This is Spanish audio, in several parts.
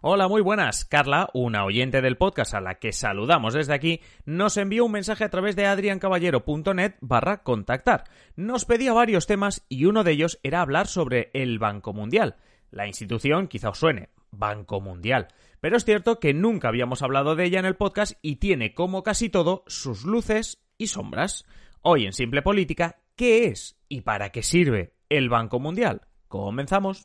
Hola, muy buenas. Carla, una oyente del podcast a la que saludamos desde aquí, nos envió un mensaje a través de adriancaballero.net barra contactar. Nos pedía varios temas y uno de ellos era hablar sobre el Banco Mundial. La institución quizá os suene, Banco Mundial. Pero es cierto que nunca habíamos hablado de ella en el podcast y tiene, como casi todo, sus luces y sombras. Hoy en Simple Política, ¿qué es y para qué sirve el Banco Mundial? Comenzamos.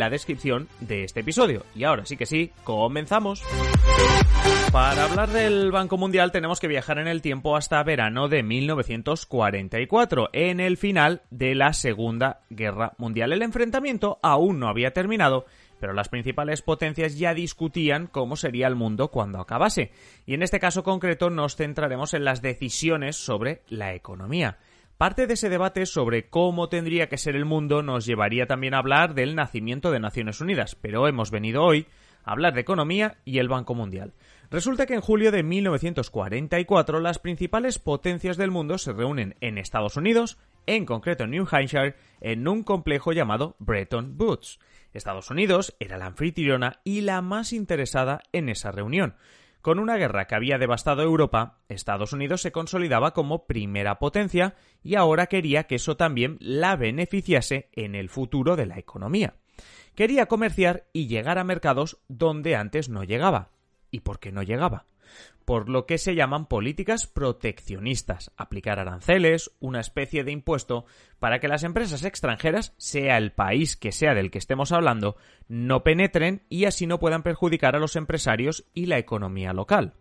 la descripción de este episodio. Y ahora sí que sí, comenzamos. Para hablar del Banco Mundial tenemos que viajar en el tiempo hasta verano de 1944, en el final de la Segunda Guerra Mundial. El enfrentamiento aún no había terminado, pero las principales potencias ya discutían cómo sería el mundo cuando acabase. Y en este caso concreto nos centraremos en las decisiones sobre la economía. Parte de ese debate sobre cómo tendría que ser el mundo nos llevaría también a hablar del nacimiento de Naciones Unidas, pero hemos venido hoy a hablar de economía y el Banco Mundial. Resulta que en julio de 1944 las principales potencias del mundo se reúnen en Estados Unidos, en concreto en New Hampshire, en un complejo llamado Bretton Woods. Estados Unidos era la anfitriona y la más interesada en esa reunión. Con una guerra que había devastado Europa, Estados Unidos se consolidaba como primera potencia y ahora quería que eso también la beneficiase en el futuro de la economía. Quería comerciar y llegar a mercados donde antes no llegaba. ¿Y por qué no llegaba? Por lo que se llaman políticas proteccionistas, aplicar aranceles, una especie de impuesto, para que las empresas extranjeras, sea el país que sea del que estemos hablando, no penetren y así no puedan perjudicar a los empresarios y la economía local.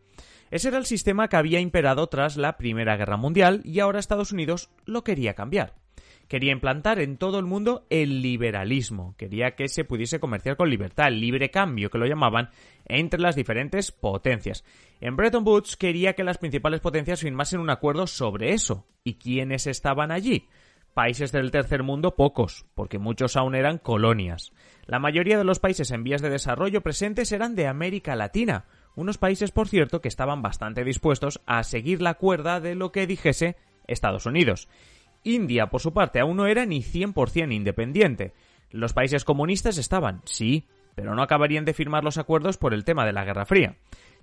Ese era el sistema que había imperado tras la Primera Guerra Mundial y ahora Estados Unidos lo quería cambiar quería implantar en todo el mundo el liberalismo, quería que se pudiese comerciar con libertad, el libre cambio que lo llamaban, entre las diferentes potencias. En Bretton Woods quería que las principales potencias firmasen un acuerdo sobre eso. ¿Y quiénes estaban allí? Países del tercer mundo pocos, porque muchos aún eran colonias. La mayoría de los países en vías de desarrollo presentes eran de América Latina, unos países, por cierto, que estaban bastante dispuestos a seguir la cuerda de lo que dijese Estados Unidos. India, por su parte, aún no era ni 100% independiente. Los países comunistas estaban, sí, pero no acabarían de firmar los acuerdos por el tema de la Guerra Fría.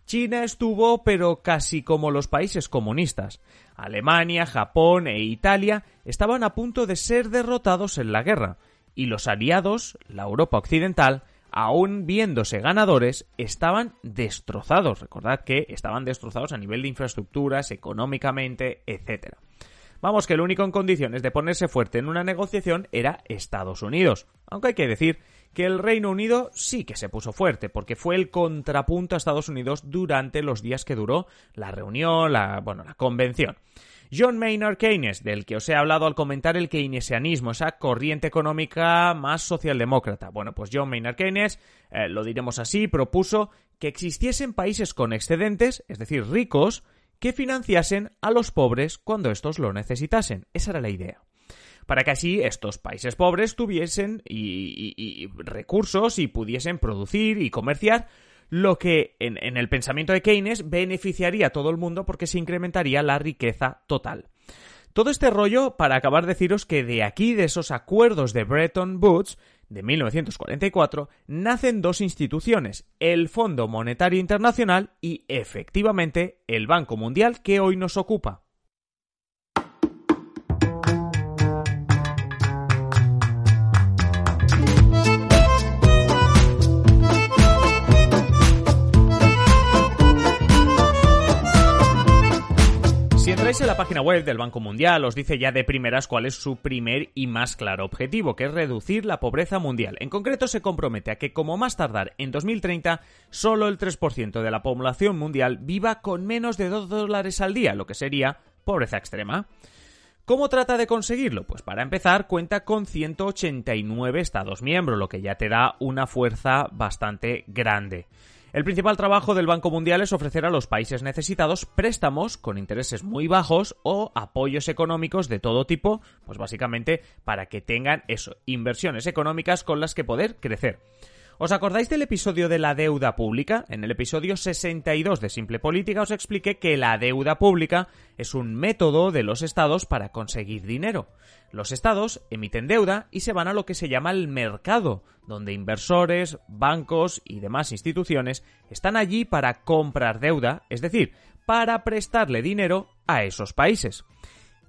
China estuvo, pero casi como los países comunistas. Alemania, Japón e Italia estaban a punto de ser derrotados en la guerra, y los aliados, la Europa occidental, aún viéndose ganadores, estaban destrozados. Recordad que estaban destrozados a nivel de infraestructuras, económicamente, etc. Vamos que el único en condiciones de ponerse fuerte en una negociación era Estados Unidos. Aunque hay que decir que el Reino Unido sí que se puso fuerte, porque fue el contrapunto a Estados Unidos durante los días que duró la reunión, la, bueno, la convención. John Maynard Keynes, del que os he hablado al comentar el keynesianismo, esa corriente económica más socialdemócrata. Bueno, pues John Maynard Keynes, eh, lo diremos así, propuso que existiesen países con excedentes, es decir, ricos, que financiasen a los pobres cuando estos lo necesitasen. Esa era la idea. Para que así estos países pobres tuviesen y, recursos y pudiesen producir y comerciar, lo que en, en el pensamiento de Keynes beneficiaría a todo el mundo porque se incrementaría la riqueza total. Todo este rollo para acabar deciros que de aquí, de esos acuerdos de Bretton Woods, de 1944 nacen dos instituciones, el Fondo Monetario Internacional y efectivamente el Banco Mundial que hoy nos ocupa. La página web del Banco Mundial, os dice ya de primeras cuál es su primer y más claro objetivo, que es reducir la pobreza mundial. En concreto, se compromete a que, como más tardar en 2030, solo el 3% de la población mundial viva con menos de 2 dólares al día, lo que sería pobreza extrema. ¿Cómo trata de conseguirlo? Pues para empezar cuenta con 189 Estados miembros, lo que ya te da una fuerza bastante grande. El principal trabajo del Banco Mundial es ofrecer a los países necesitados préstamos con intereses muy bajos o apoyos económicos de todo tipo, pues básicamente para que tengan inversiones económicas con las que poder crecer. ¿Os acordáis del episodio de la deuda pública? En el episodio 62 de Simple Política os expliqué que la deuda pública es un método de los estados para conseguir dinero. Los estados emiten deuda y se van a lo que se llama el mercado, donde inversores, bancos y demás instituciones están allí para comprar deuda, es decir, para prestarle dinero a esos países.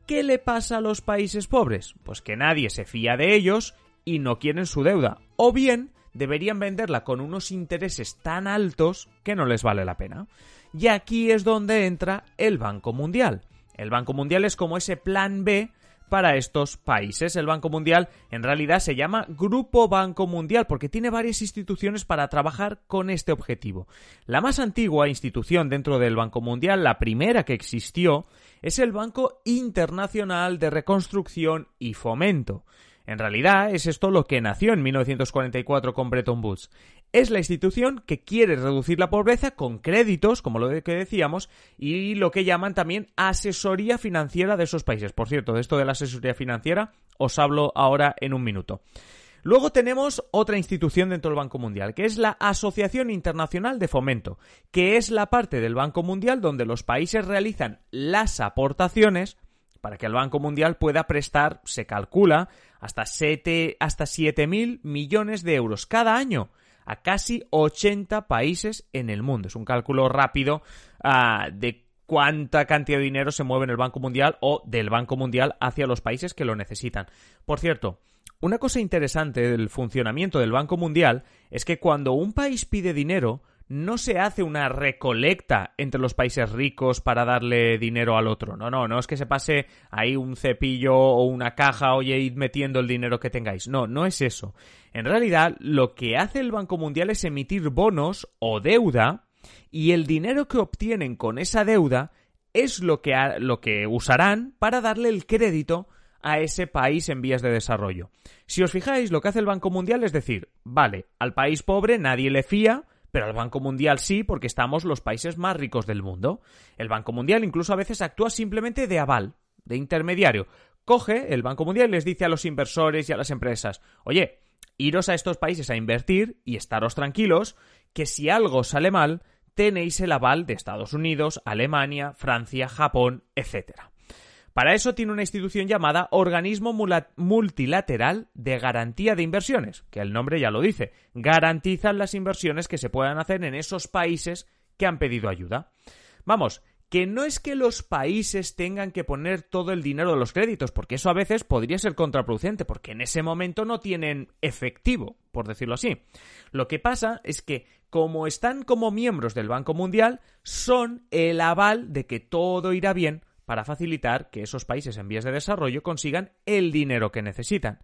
¿Qué le pasa a los países pobres? Pues que nadie se fía de ellos y no quieren su deuda, o bien deberían venderla con unos intereses tan altos que no les vale la pena. Y aquí es donde entra el Banco Mundial. El Banco Mundial es como ese plan B para estos países. El Banco Mundial en realidad se llama Grupo Banco Mundial porque tiene varias instituciones para trabajar con este objetivo. La más antigua institución dentro del Banco Mundial, la primera que existió, es el Banco Internacional de Reconstrucción y Fomento. En realidad es esto lo que nació en 1944 con Bretton Woods. Es la institución que quiere reducir la pobreza con créditos, como lo que decíamos, y lo que llaman también asesoría financiera de esos países. Por cierto, de esto de la asesoría financiera os hablo ahora en un minuto. Luego tenemos otra institución dentro del Banco Mundial, que es la Asociación Internacional de Fomento, que es la parte del Banco Mundial donde los países realizan las aportaciones para que el Banco Mundial pueda prestar, se calcula, hasta 7 hasta mil millones de euros cada año a casi 80 países en el mundo. Es un cálculo rápido ah, de cuánta cantidad de dinero se mueve en el Banco Mundial o del Banco Mundial hacia los países que lo necesitan. Por cierto, una cosa interesante del funcionamiento del Banco Mundial es que cuando un país pide dinero, no se hace una recolecta entre los países ricos para darle dinero al otro. No, no, no es que se pase ahí un cepillo o una caja, oye, id metiendo el dinero que tengáis. No, no es eso. En realidad, lo que hace el Banco Mundial es emitir bonos o deuda y el dinero que obtienen con esa deuda es lo que, lo que usarán para darle el crédito a ese país en vías de desarrollo. Si os fijáis, lo que hace el Banco Mundial es decir, vale, al país pobre nadie le fía, pero al Banco Mundial sí, porque estamos los países más ricos del mundo. El Banco Mundial incluso a veces actúa simplemente de aval, de intermediario. Coge el Banco Mundial y les dice a los inversores y a las empresas, oye, iros a estos países a invertir y estaros tranquilos, que si algo sale mal, tenéis el aval de Estados Unidos, Alemania, Francia, Japón, etcétera. Para eso tiene una institución llamada Organismo Multilateral de Garantía de Inversiones, que el nombre ya lo dice, garantizan las inversiones que se puedan hacer en esos países que han pedido ayuda. Vamos, que no es que los países tengan que poner todo el dinero de los créditos, porque eso a veces podría ser contraproducente, porque en ese momento no tienen efectivo, por decirlo así. Lo que pasa es que, como están como miembros del Banco Mundial, son el aval de que todo irá bien para facilitar que esos países en vías de desarrollo consigan el dinero que necesitan.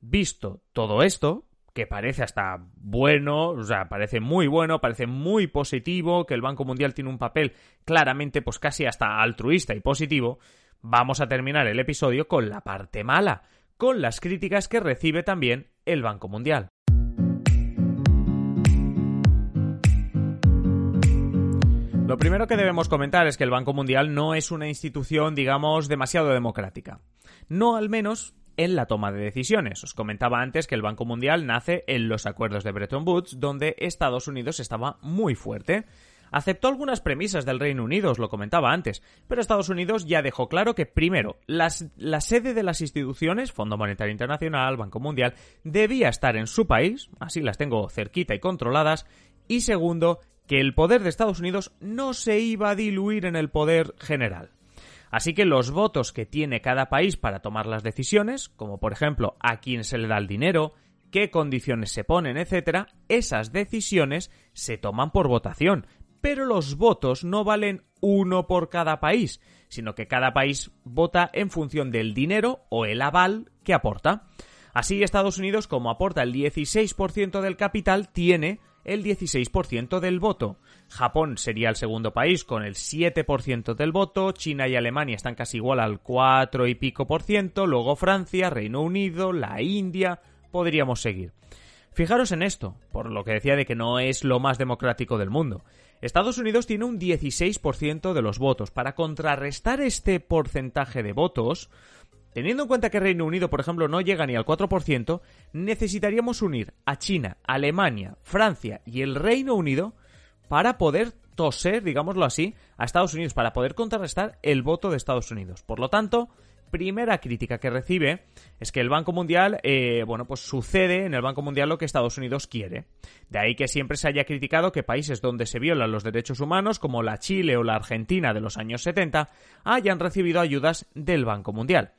Visto todo esto, que parece hasta bueno, o sea, parece muy bueno, parece muy positivo, que el Banco Mundial tiene un papel claramente pues casi hasta altruista y positivo, vamos a terminar el episodio con la parte mala, con las críticas que recibe también el Banco Mundial. Lo primero que debemos comentar es que el Banco Mundial no es una institución, digamos, demasiado democrática. No al menos en la toma de decisiones. Os comentaba antes que el Banco Mundial nace en los acuerdos de Bretton Woods, donde Estados Unidos estaba muy fuerte. Aceptó algunas premisas del Reino Unido, os lo comentaba antes, pero Estados Unidos ya dejó claro que, primero, la sede de las instituciones, Fondo Monetario Internacional, Banco Mundial, debía estar en su país, así las tengo cerquita y controladas, y segundo, que el poder de Estados Unidos no se iba a diluir en el poder general. Así que los votos que tiene cada país para tomar las decisiones, como por ejemplo a quién se le da el dinero, qué condiciones se ponen, etc., esas decisiones se toman por votación, pero los votos no valen uno por cada país, sino que cada país vota en función del dinero o el aval que aporta. Así, Estados Unidos, como aporta el 16% del capital, tiene el 16% del voto. Japón sería el segundo país con el 7% del voto, China y Alemania están casi igual al 4 y pico por ciento, luego Francia, Reino Unido, la India, podríamos seguir. Fijaros en esto, por lo que decía de que no es lo más democrático del mundo. Estados Unidos tiene un 16% de los votos. Para contrarrestar este porcentaje de votos, Teniendo en cuenta que Reino Unido, por ejemplo, no llega ni al 4%, necesitaríamos unir a China, Alemania, Francia y el Reino Unido para poder toser, digámoslo así, a Estados Unidos, para poder contrarrestar el voto de Estados Unidos. Por lo tanto, primera crítica que recibe es que el Banco Mundial, eh, bueno, pues sucede en el Banco Mundial lo que Estados Unidos quiere. De ahí que siempre se haya criticado que países donde se violan los derechos humanos, como la Chile o la Argentina de los años 70, hayan recibido ayudas del Banco Mundial.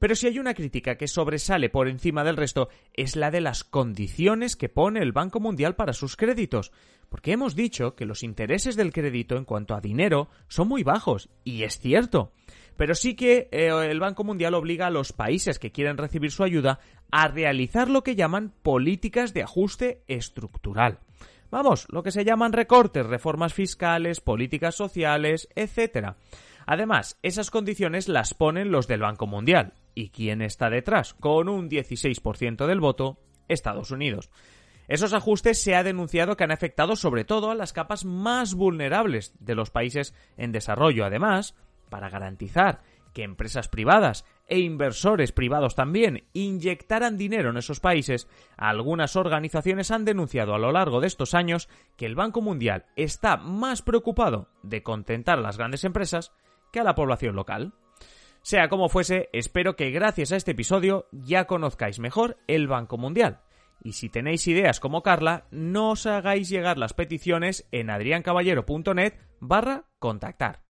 Pero si hay una crítica que sobresale por encima del resto es la de las condiciones que pone el Banco Mundial para sus créditos, porque hemos dicho que los intereses del crédito en cuanto a dinero son muy bajos, y es cierto. Pero sí que eh, el Banco Mundial obliga a los países que quieren recibir su ayuda a realizar lo que llaman políticas de ajuste estructural. Vamos, lo que se llaman recortes, reformas fiscales, políticas sociales, etc. Además, esas condiciones las ponen los del Banco Mundial. ¿Y quién está detrás? Con un 16% del voto, Estados Unidos. Esos ajustes se ha denunciado que han afectado sobre todo a las capas más vulnerables de los países en desarrollo. Además, para garantizar que empresas privadas e inversores privados también inyectaran dinero en esos países, algunas organizaciones han denunciado a lo largo de estos años que el Banco Mundial está más preocupado de contentar a las grandes empresas que a la población local. Sea como fuese, espero que gracias a este episodio ya conozcáis mejor el Banco Mundial. Y si tenéis ideas como Carla, no os hagáis llegar las peticiones en adriancaballero.net barra contactar.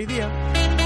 feliz.